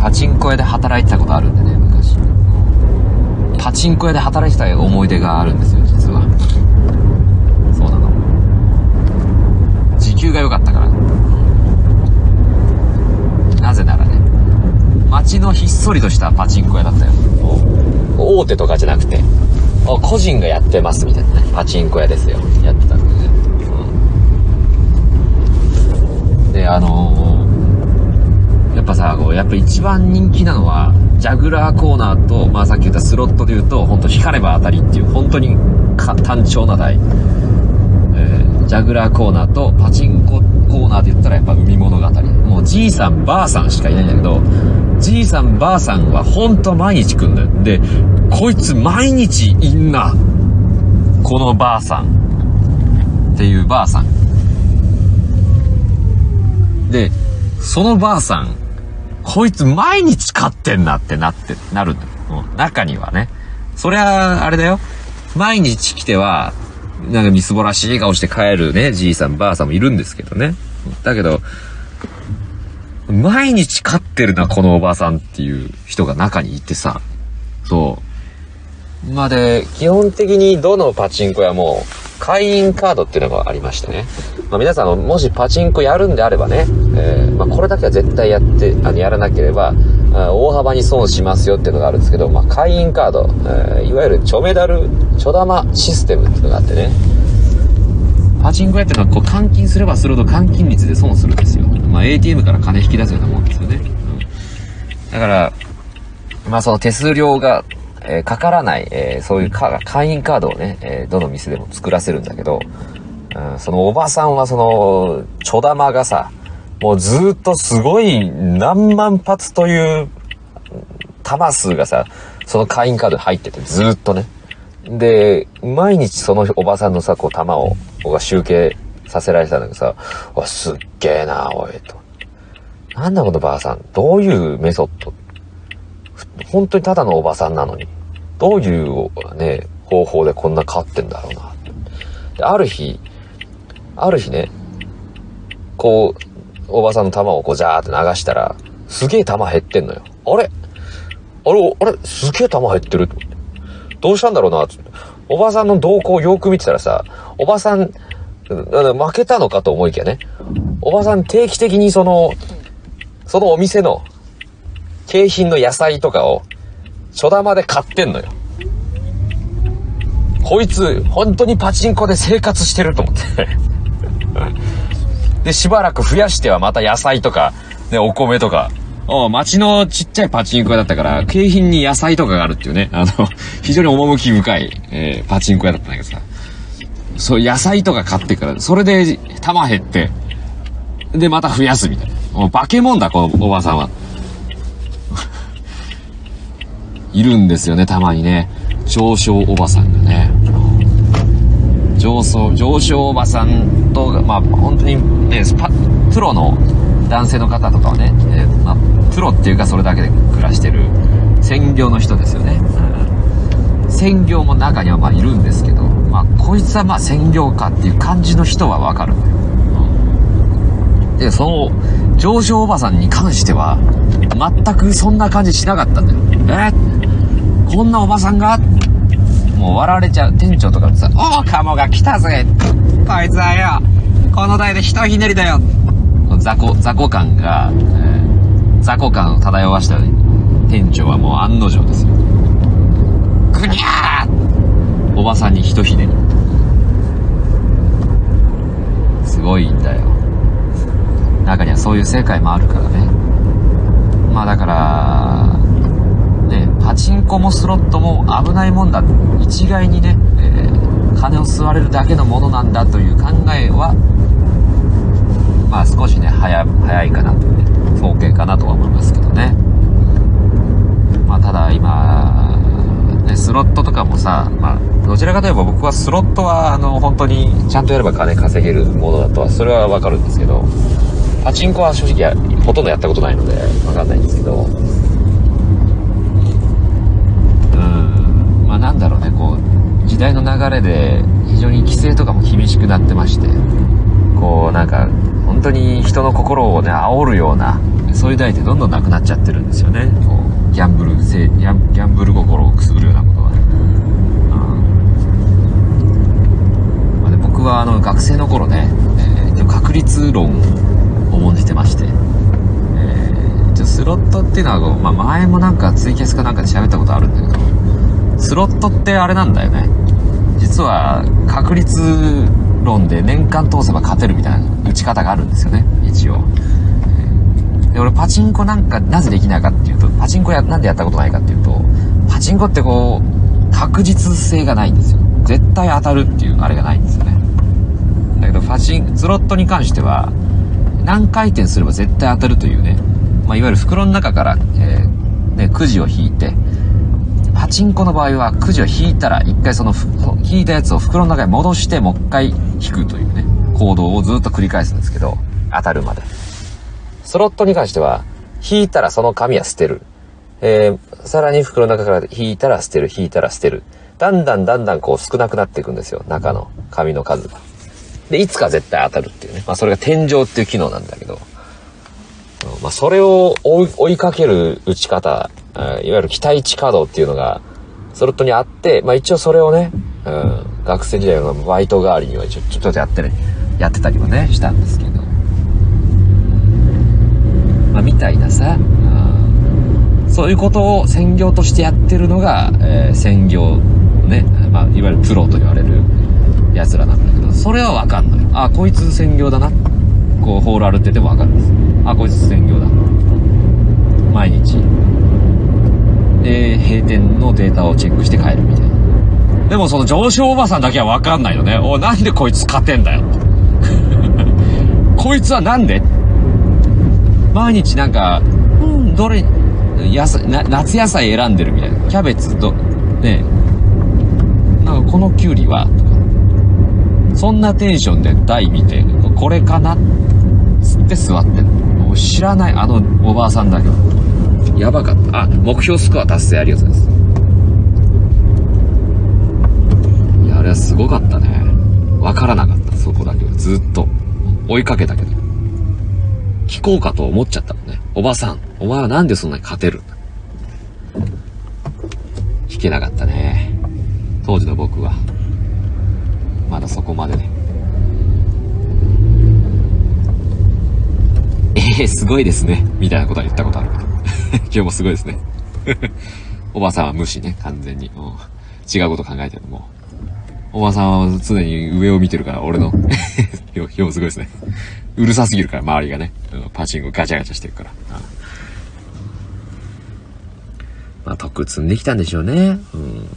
パチンコ屋で働いてたことあるんでね、昔。パチンコ屋で働いてた思い出があるんですよ、実は。そうなの。時給が良かったから。なぜならね、街のひっそりとしたパチンコ屋だったよ。大手とかじゃなくて、個人がやってますみたいなね、パチンコ屋ですよ。やってたんでね。うん、で、あのー、やっぱさ、こう、やっぱ一番人気なのは、ジャグラーコーナーと、まあさっき言ったスロットで言うと、本当光れば当たりっていう、本当に単調な台。えー、ジャグラーコーナーとパチンココーナーで言ったらやっぱ海物語。もうじいさんばあさんしかいないんだけど、じいさんばあさんはほんと毎日来んだよ。で、こいつ毎日いんな。このばあさん。っていうばあさん。で、そのばあさん、こいつ毎日勝ってんなってなって、なるんだよ。中にはね。そりゃ、あれだよ。毎日来ては、なんかみすぼらしい顔して帰るね、じいさんばあさんもいるんですけどね。だけど、毎日勝ってるな、このおばさんっていう人が中にいてさ。そう。まあで、基本的にどのパチンコ屋も会員カードっていうのがありましてね。まあ皆さんもしパチンコやるんであればね、えー、まあこれだけは絶対やって、あの、やらなければ、大幅に損しますよっていうのがあるんですけど、まあ会員カード、えー、いわゆるチョメダル、チョダマシステムっていうのがあってね。パチンコ屋っていうのはこう換金すればするほど換金率で損するんですよ。まあ ATM から金引き出すようなもんですよね。うん、だから、まあその手数料が、えー、かからない、えー、そういう会員カードをね、えー、どの店でも作らせるんだけど、そのおばさんはその、ちょ玉がさ、もうずっとすごい何万発という玉数がさ、その会員カード入ってて、ずっとね。で、毎日そのおばさんのさ、こう玉を、僕が集計させられてたんだけどさ、わ、すっげえな、おい、と。なんだこのばあさん、どういうメソッド？本当にただのおばさんなのに、どういうね、方法でこんな変わってんだろうな。で、ある日、ある日ね、こう、おばさんの玉をこうジャーって流したら、すげえ玉減ってんのよ。あれ？あれあれ？すげえ玉減ってるどうしたんだろうなつって。おばさんの動向をよく見てたらさ、おばさん、負けたのかと思いきやね、おばさん定期的にその、そのお店の景品の野菜とかを、初玉で買ってんのよ。こいつ、本当にパチンコで生活してると思って で、しばらく増やしてはまた野菜とか、ね、お米とか、お町のちっちゃいパチンコ屋だったから、景品に野菜とかがあるっていうね、あの、非常に趣深い、えー、パチンコ屋だったんだけどさ。そう、野菜とか買ってから、それで玉減って、で、また増やすみたいな。もう化け物だ、このおばさんは。いるんですよね、たまにね。上昇おばさんがね。上昇、上昇おばさんと、まあ、本当にね、スパ、プロの男性の方とかはね、えー、まあ、プロっていうかそれだけで暮らしてる専業の人ですよね。うん、専業も中にはまあいるんですけど、まあ、こいつはまあ専業かっていう感じの人はわかるんだよ。うん、で、その、上昇おばさんに関しては、全くそんな感じしなかったんだよ。えー、こんなおばさんが？もう笑われちゃう。店長とかでさ、おーカモが来たぜこいつはよ、この台でひとひねりだよ雑魚、雑魚感が、えー、雑魚感を漂わした店長はもう案の定ですよ。ぐにゃーおばさんにひとひねり。すごいんだよ。中にはそういう世界もあるからね。まあだから、パチンコもスロットも危ないもんだ。一概にね、えー、金を吸われるだけのものなんだという考えはまあ少しね早早いかなというね統計かなとは思いますけどね。まあただ今ねスロットとかもさまあどちらかといえば僕はスロットはあの本当にちゃんとやれば金稼げるものだとはそれはわかるんですけどパチンコは正直ほとんどやったことないのでわかんないんですけどなんだろうね、こう、時代の流れで非常に規制とかも厳しくなってまして、こう、なんか、本当に人の心をね、煽るような、そういう代ってどんどんなくなっちゃってるんですよね。こうギャンブル性、ギャンブル心をくすぐるようなことが。まあ、で僕はあの学生の頃ね、えー、確率論を重んじてまして、スロットっていうのは、まあ、前もなんかツイキャスかなんかで喋ったことあるんだけど、スロットってあれなんだよね。実は確率論で年間通せば勝てるみたいな打ち方があるんですよね、一応。で、俺パチンコなんかなぜできないかっていうと、パチンコや、なんでやったことないかっていうと、パチンコってこう、確実性がないんですよ。絶対当たるっていうあれがないんですよね。だけどパチン、スロットに関しては、何回転すれば絶対当たるというね、まあ、いわゆる袋の中から、えー、ね、くじを引いて、パチンコの場合はくじを引いたら一回その引いたやつを袋の中に戻してもう一回引くというね、行動をずっと繰り返すんですけど、当たるまで。スロットに関しては、引いたらその紙は捨てる。えー、さらに袋の中から引いたら捨てる、引いたら捨てる。だんだんだんだんこう少なくなっていくんですよ。中の紙の数が。で、いつか絶対当たるっていうね。まあそれが天井っていう機能なんだけど。まあそれを追いかける打ち方、いわゆる期待値稼働っていうのが、スロットにあって、まあ一応それをね、うん、学生時代のバイト代わりにはちょちょっとやってね、やってたりもね、したんですけど。まあ、みたいなさ、うんそういうことを専業としてやってるのが、えー、専業ね、まあ、いわゆるプロと言われる奴らなんだけど、それはわかんない。あ、こいつ専業だなっ。こう、ホール歩っててもわかるんです。あ、こいつ専業だ。毎日。で、閉店のデータをチェックして帰るみたいな。でもその上昇おばさんだけはわかんないよね。おなんでこいつ勝てんだよ。こいつはなんで？毎日なんか、うん、どれ、野菜、夏野菜選んでるみたいな。キャベツど、ねなんかこのキュウリは、とか。そんなテンションで台見て、これかな？つって座ってもう知らないあのおばあさんだけど。やばかった。あ、目標スコア達成ありがとうございます。いや、あれはすごかったね。わからなかった、そこだけは。ずっと。追いかけたけど。聞こうかと思っちゃったもんね。おばさん、お前はなんでそんなに勝てるんだ聞けなかったね。当時の僕は。まだそこまでね。え、すごいですね。みたいなことは言ったことあるけど。今日もすごいですね。おばさんは無視ね、完全に。う、違うこと考えてるのもう。おばさんは常に上を見てるから、俺の。今日もすごいですね。うるさすぎるから、周りがね。パチンコガチャガチャしてるから。まあ、得積んできたんでしょうね。うん